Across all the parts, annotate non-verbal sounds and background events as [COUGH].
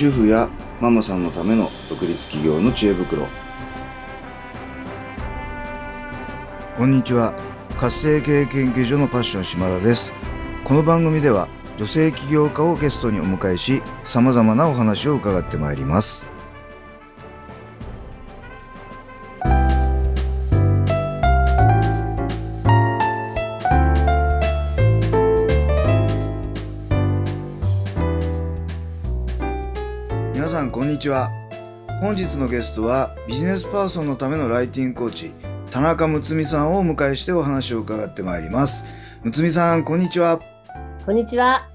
主婦やママさんのための独立企業の知恵袋。こんにちは。活性経営研究所のパッション島田です。この番組では女性起業家をゲストにお迎えし様々なお話を伺ってまいります。にちは。本日のゲストはビジネスパーソンのためのライティングコーチ田中睦美さんをお迎えしてお話を伺ってまいります。睦美さんこんにちは。こんにちは。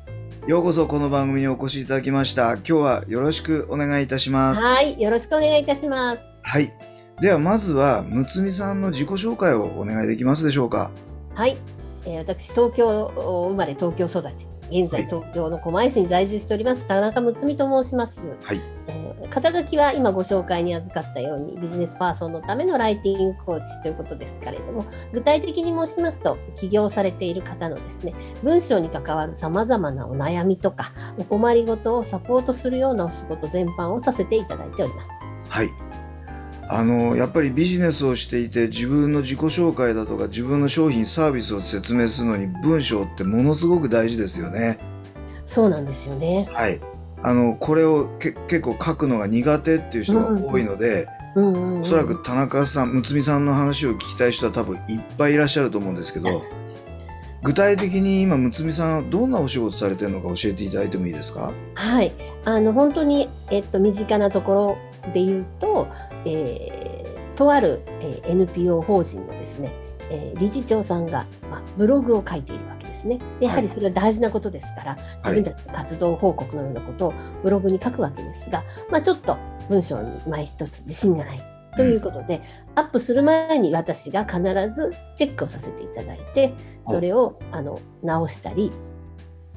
ようこそこの番組にお越しいただきました。今日はよろしくお願いいたします。はい、よろしくお願いいたします。はい。ではまずは睦美さんの自己紹介をお願いできますでしょうか。はい、えー私東京生まれ東京育ち、現在東京の狛江市に在住しております田中睦美と申します。はいえー肩書きは今ご紹介に預かったようにビジネスパーソンのためのライティングコーチということですけれども具体的に申しますと起業されている方のですね文章に関わるさまざまなお悩みとかお困りごとをサポートするようなお仕事全般をさせていただいております。はいあのやっぱりビジネスをしていて自分の自己紹介だとか自分の商品サービスを説明するのに文章ってものすごく大事ですよね。そうなんですよね。はい。あのこれをけ結構書くのが苦手っていう人が多いので、うんうんうん。おそらく田中さん睦美さんの話を聞きたい人は多分いっぱいいらっしゃると思うんですけど具体的に今睦美さんはどんなお仕事されてるのか教えていただいてもいいですか？はい、あの本当に、えっと、身近なところで言うと、えーとある、えー NPO 法人のですね、えー理事長さんが、まあ、ブログを書いているわけですね。でやはりそれは大事なことですから、自分たちの活動報告のようなことをブログに書くわけですが、まあ、ちょっと文章に前一つ自信がない。ということで、アップする前に私が必ずチェックをさせていただいてそれをあの直したり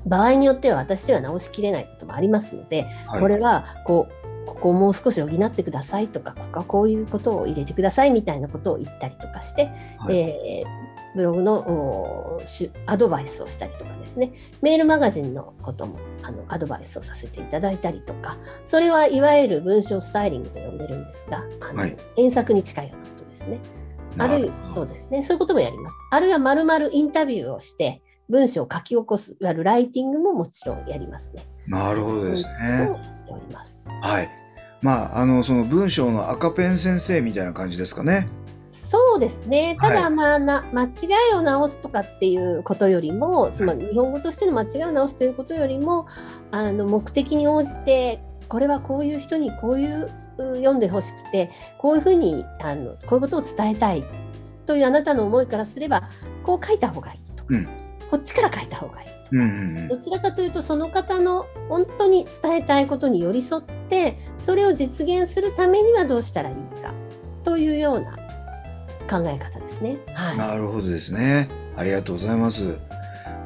場合によっては私では直しきれないこともありますので、はいこれはこうここをもう少し補ってくださいとかここはこういうことを入れてくださいみたいなことを言ったりとかして、はいえーブログのアドバイスをしたりとかですねメールマガジンのこともあのアドバイスをさせていただいたりとかそれはいわゆる文章スタイリングと呼んでるんですがあの、はい検索に近いようなことですね。あるいはそうですね、そういうこともやります。あるいはまるまるインタビューをして、文章を書き起こす、いわゆるライティングももちろんやりますね。なるほどですをね。やっております。はい。まあ、あの、その文章の赤ペン先生みたいな感じですかね。そうですね。ただ、はいまあな、間違いを直すとかっていうことよりも、つまり日本語としての間違いを直すということよりも、あの目的に応じて、これはこういう人にこういうう読んでほしくて、こういうふうにあのこういうことを伝えたいというあなたの思いからすれば、こう書いた方がいいとか、うんこっちから書いた方がいいとか。うんうんどちらかというとその方の本当に伝えたいことに寄り添ってそれを実現するためにはどうしたらいいかというような考え方ですね。うん。はい、なるほどですね。ありがとうございます。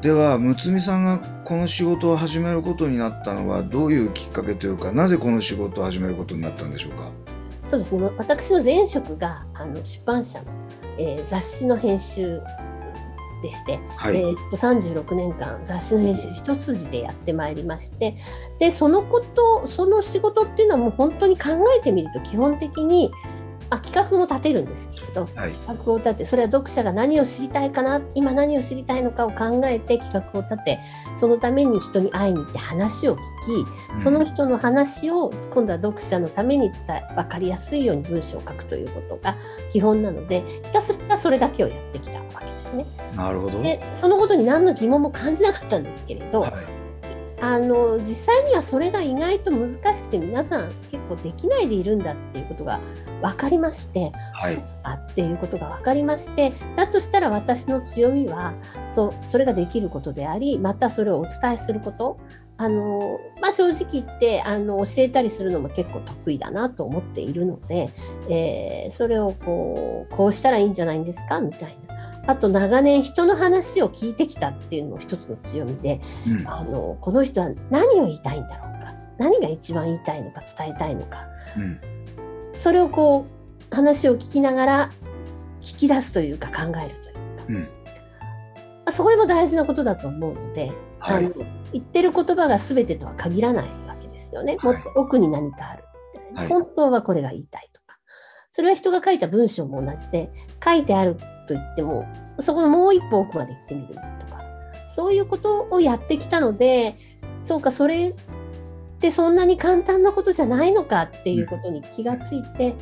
では、睦美さんがこの仕事を始めることになったのはどういうきっかけというか、なぜこの仕事を始めることになったんでしょうか？そうですね私の前職があの出版社の、えー雑誌の編集でして、はい。えーっと36年間雑誌の編集一筋でやってまいりましてでそのことその仕事っていうのはもう本当に考えてみると基本的にあ企画も立てるんですけれどはい。企画を立てそれは読者が何を知りたいかな今何を知りたいのかを考えて企画を立てそのために人に会いに行って話を聞きその人の話を今度は読者のために伝え分かりやすいように文章を書くということが基本なのでひたすらそれだけをやってきたわけですね。なるほど。でそのことに何の疑問も感じなかったんですけれど、はい。あの実際にはそれが意外と難しくて皆さん結構できないでいるんだっていうことが分かりまして、はいそう。かっていうことが分かりましてだとしたら私の強みはそうそれができることでありまたそれをお伝えすることあの、まあ、正直言ってあの教えたりするのも結構得意だなと思っているので、えーそれをこうこうしたらいいんじゃないんですか？みたいな。あと長年人の話を聞いてきたっていうのも一つの強みで、うん。あのこの人は何を言いたいんだろうか何が一番言いたいのか伝えたいのかうん。それをこう話を聞きながら聞き出すというか考えるというか、うん。まあそこも大事なことだと思うので、はいあの言ってる言葉が全てとは限らないわけですですよね。はいもっと奥に何かあるみたいな、はい本当はこれが言いたいとか。それは人が書いた文章も同じで、書いてあると言っても、そこのもう一歩奥まで行ってみるとか、そういうことをやってきたので、そうか、それってそんなに簡単なことじゃないのかっていうことに気がついて、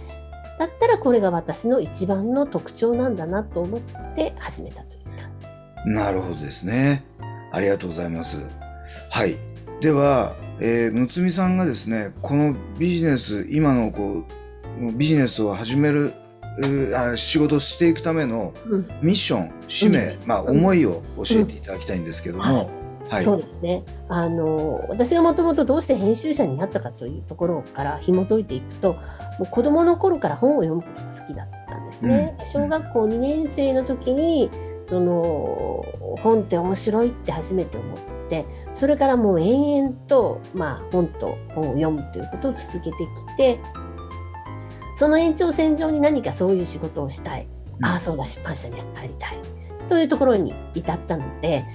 だったらこれが私の一番の特徴なんだなと思って始めたという感じです。なるほどですね。ありがとうございます。はい。では、えー、むつみさんがですね、このビジネス、今のこう、ビジネスを始める、あ仕事をしていくためのうん。ミッション、使命、うん。まあ、思いを教えていただきたいんですけども、はい。そうですね。あの私がもともとどうして編集者になったかというところから紐解いていくともう子どもの頃から本を読むことが好きだったんですね。うん。小学校2年生の時にその本って面白いって初めて思ってそれからもう延々と、まあ、本と本を読むということを続けてきてその延長線上に何かそういう仕事をしたい、うん。ああそうだ出版社に入りたい。というところに至ったので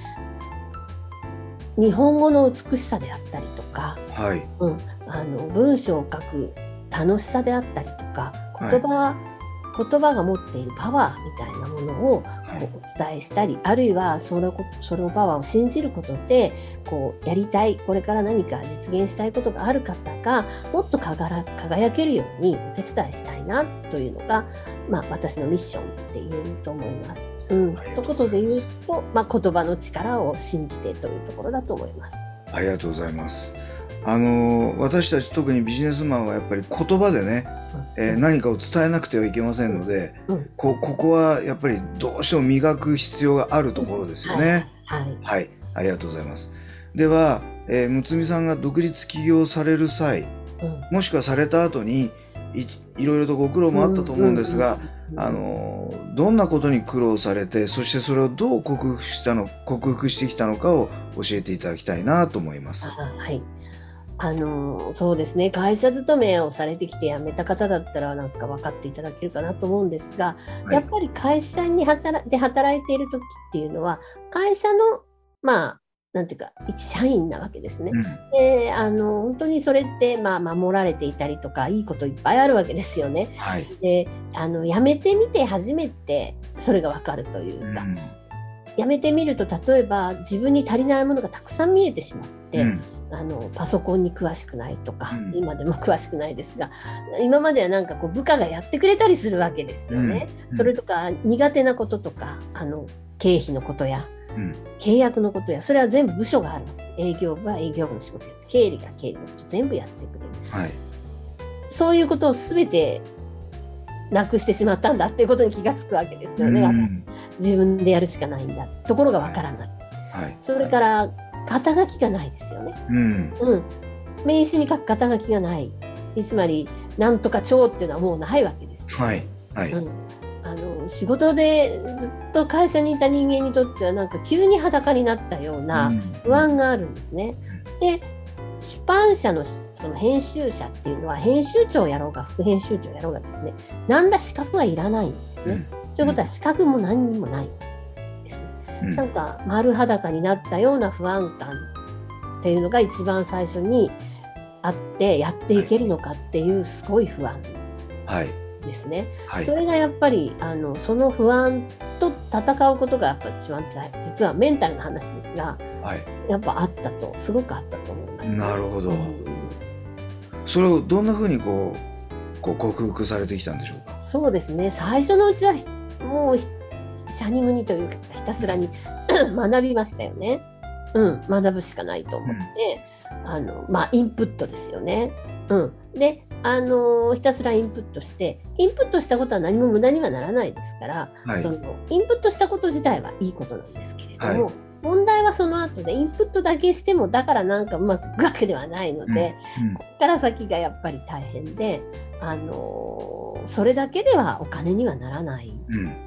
日本語の美しさであったりとか、はい。うん、あの文章を書く楽しさであったりとか言葉、言葉が持っているパワーみたいなものをはいこうお伝えしたり、あるいはそのこそのパワーを信じることでこうやりたいこれから何か実現したいことがある方がもっと輝輝けるようにお手伝いしたいなというのが、まあ、私のミッションって言えると思います。うん、ということで言うと、まあ、言葉の力を信じてというところだと思います。ありがとうございます。あのー私たち特にビジネスマンはやっぱり言葉でね、えー何かを伝えなくてはいけませんので、うんこここはやっぱりどうしても磨く必要があるところですよね。はい、はい、ありがとうございます。では、えー、むつみさんが独立起業される際、うんもしくはされた後にいいろいろとご苦労もあったと思うんですが、うんあのーどんなことに苦労されて、そしてそれをどう克服したの克服してきたのかを教えていただきたいなと思います。あはい。あのそうですね会社勤めをされてきて辞めた方だったらなんか分かっていただけるかなと思うんですが、はいやっぱり会社に働で働いている時っていうのは会社のまあなんていうか一社員なわけですね。うんであの本当にそれってまあ守られていたりとかいいこといっぱいあるわけですよね。はい。であの辞めてみて初めてそれが分かるというか、うん辞めてみると例えば自分に足りないものがたくさん見えてしまって、うん。あのパソコンに詳しくないとか、うん。今でも詳しくないですが今まではなんかこう部下がやってくれたりするわけですよね。うん。それとか苦手なこととかあの経費のことやうん。契約のことやそれは全部部署がある営業部は営業部の仕事やって経理が経理のこと全部やってくれる。はい。そういうことを全てなくしてしまったんだっていうことに気がつくわけですよね、うん。自分でやるしかないんだ。ところがわからない、はい。それから肩書きがないですよねうん。うん、名刺に書く肩書きがない。つまり、なんとか長っていうのはもうないわけです。はい。はい。うん、あの仕事でずっと会社にいた人間にとっては、なんか急に裸になったような不安があるんですね。で、出版社のその編集者っていうのは、編集長やろうが、副編集長やろうがですね、何ら資格はいらないんですね。うんということは、資格も何にもない。うんなんか丸裸になったような不安感っていうのが一番最初にあってやっていけるのかっていうすごい不安はい。ですね。はいそ。れがやっぱりあのその不安と戦うことがやっぱ一番大実はメンタルな話ですがはい。やっぱあったとすごくあったと思います、なるほどうんそれをどんなふうにこう、こう克服されてきたんでしょうか？そうですね最初のうちはひもうひシャニムニというかひたすらに [CLEARS THROAT] 学びましたよね。うん、学ぶしかないと思って、あのまあインプットですよね。うん、で、あのひたすらインプットしてインプットしたことは何も無駄にはならないですから、はい。そのインプットしたこと自体はいいことなんですけれども、はい。問題はその後でインプットだけしてもだからなんかうまくいくわけではないので、うん。ここから先がやっぱり大変で、あのそれだけではお金にはならない。うん。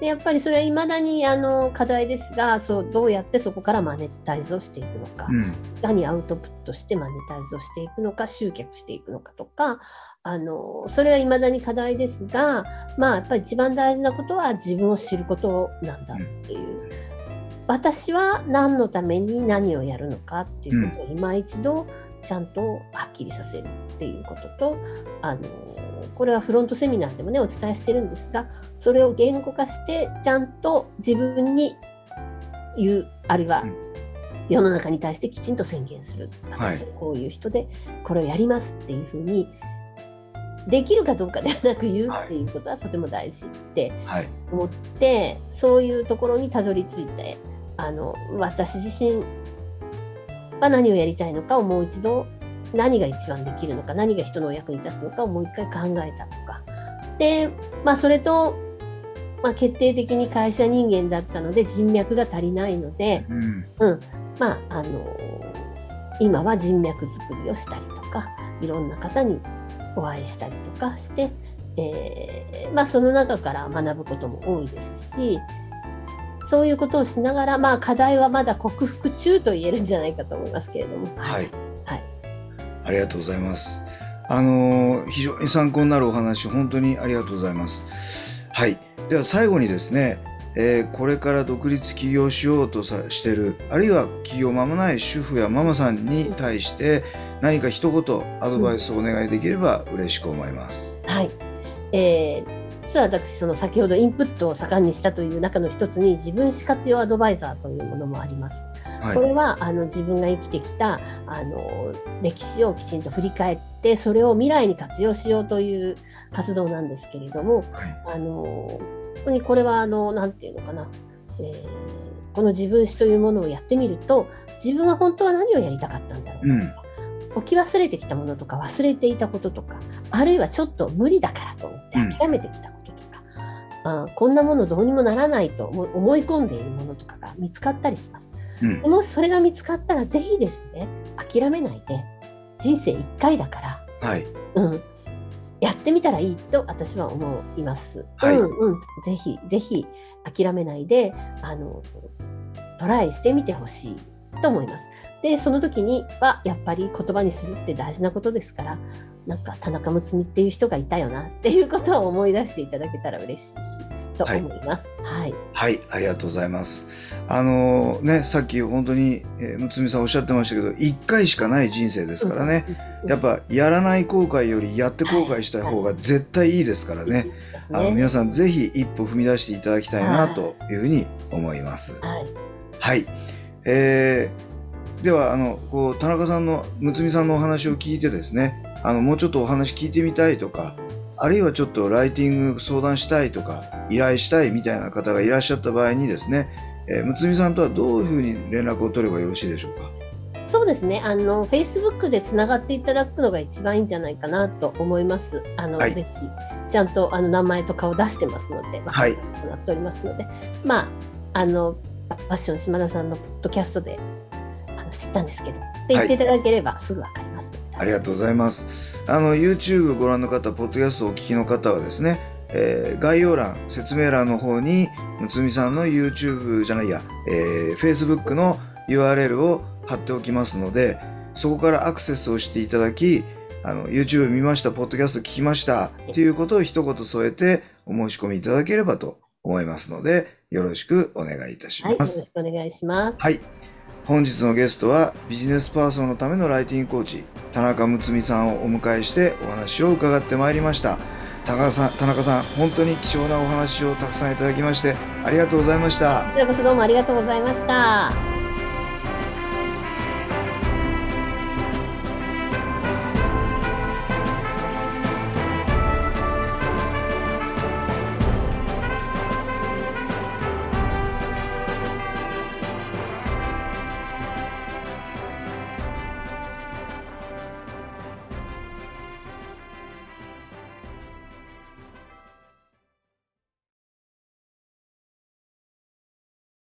でやっぱりそれはいまだにあの課題ですがそうどうやってそこからマネタイズをしていくのか、うん。いかにアウトプットしてマネタイズをしていくのか集客していくのかとかあのそれはいまだに課題ですがまあやっぱり一番大事なことは自分を知ることなんだっていう。私は何のために何をやるのかっていうことを今一度ちゃんとはっきりさせるっていうこととあのこれはフロントセミナーでもねお伝えしてるんですがそれを言語化してちゃんと自分に言うあるいは世の中に対してきちんと宣言する。私はこういう人でこれをやりますっていうふうにできるかどうかではなく言うっていうことはとても大事って思って、そういうところにたどり着いてあの私自身は何をやりたいのかをもう一度何が一番できるのか何が人のお役に立つのかをもう一回考えたとか。で、まあ、それと、まあ、決定的に会社人間だったので人脈が足りないので、うん、うん、まああの今は人脈作りをしたりとかいろんな方にお会いしたりとかして、えー、まあ、その中から学ぶことも多いですしそういうことをしながら、まあ、課題はまだ克服中と言えるんじゃないかと思いますけれども。はい、はい、ありがとうございます。あの非常に参考になるお話本当にありがとうございます。はい、では最後にですね、えー、これから独立起業しようとさしてるあるいは起業間もない主婦やママさんに対して何か一言アドバイスをお願いできれば嬉しく思います。うん、はい、えー実は私その先ほどインプットを盛んにしたという中の一つに自分史活用アドバイザーというものもあります。はい、これはあの自分が生きてきたあの歴史をきちんと振り返ってそれを未来に活用しようという活動なんですけれども、はい、あの本当にこれはあのなんていうのかな、えー、この自分史というものをやってみると自分は本当は何をやりたかったんだろうか、うん。置き忘れてきたものとか忘れていたこととかあるいはちょっと無理だからと思って諦めてきたこと。とか、うん、あこんなものどうにもならないと思い込んでいるものとかが見つかったりします。うん、もしそれが見つかったらぜひですね諦めないで人生1回だから、はいうん、やってみたらいいと私は思います。はい、うんうん、ぜひぜひ諦めないであのトライしてみてほしいと思います。でその時にはやっぱり言葉にするって大事なことですからなんか田中睦美っていう人がいたよなっていうことを思い出していただけたら嬉しいしと思います。はい、はい、はい、ありがとうございます。あのー、ねさっき本当に、えー、睦美さんおっしゃってましたけど1回しかない人生ですからね、やっぱやらない後悔よりやって後悔した方が絶対いいですからね。はい、あの皆さんぜひ一歩踏み出していただきたいなというふうに思います。はい、はい、えーではあのこう田中さんの睦美さんのお話を聞いてですねあのもうちょっとお話聞いてみたいとかあるいはちょっとライティング相談したいとか依頼したいみたいな方がいらっしゃった場合にですね、えー、睦美さんとはどういうふうに連絡を取ればよろしいでしょうか？そうですね。あの、フェイスブックでつながっていただくのが一番いいんじゃないかなと思います。あの、はい、ぜひ、ちゃんとあの名前と顔出してますので、まあ、はい。なっておりますので、まあ、あの、ファッション島田さんのポッドキャストで知ったんですけどって言っていただければすぐ分かります、はい、ありがとうございますあの YouTube ご覧の方ポッドキャストをお聞きの方はですねえー、概要欄説明欄の方にむみさんの YouTube じゃないや、えー、Facebook の URL を貼っておきますのでそこからアクセスをしていただきあの YouTube 見ましたポッドキャスト聞きましたということを一言添えてお申し込みいただければと思いますのでよろしくお願いいたします。はい、よろしくお願いします。はい本日のゲストはビジネスパーソンのためのライティングコーチ田中睦美さんをお迎えしてお話を伺ってまいりました。田中さん田中さん本当に貴重なお話をたくさんいただきましてありがとうございました。こちらこそどうもありがとうございました。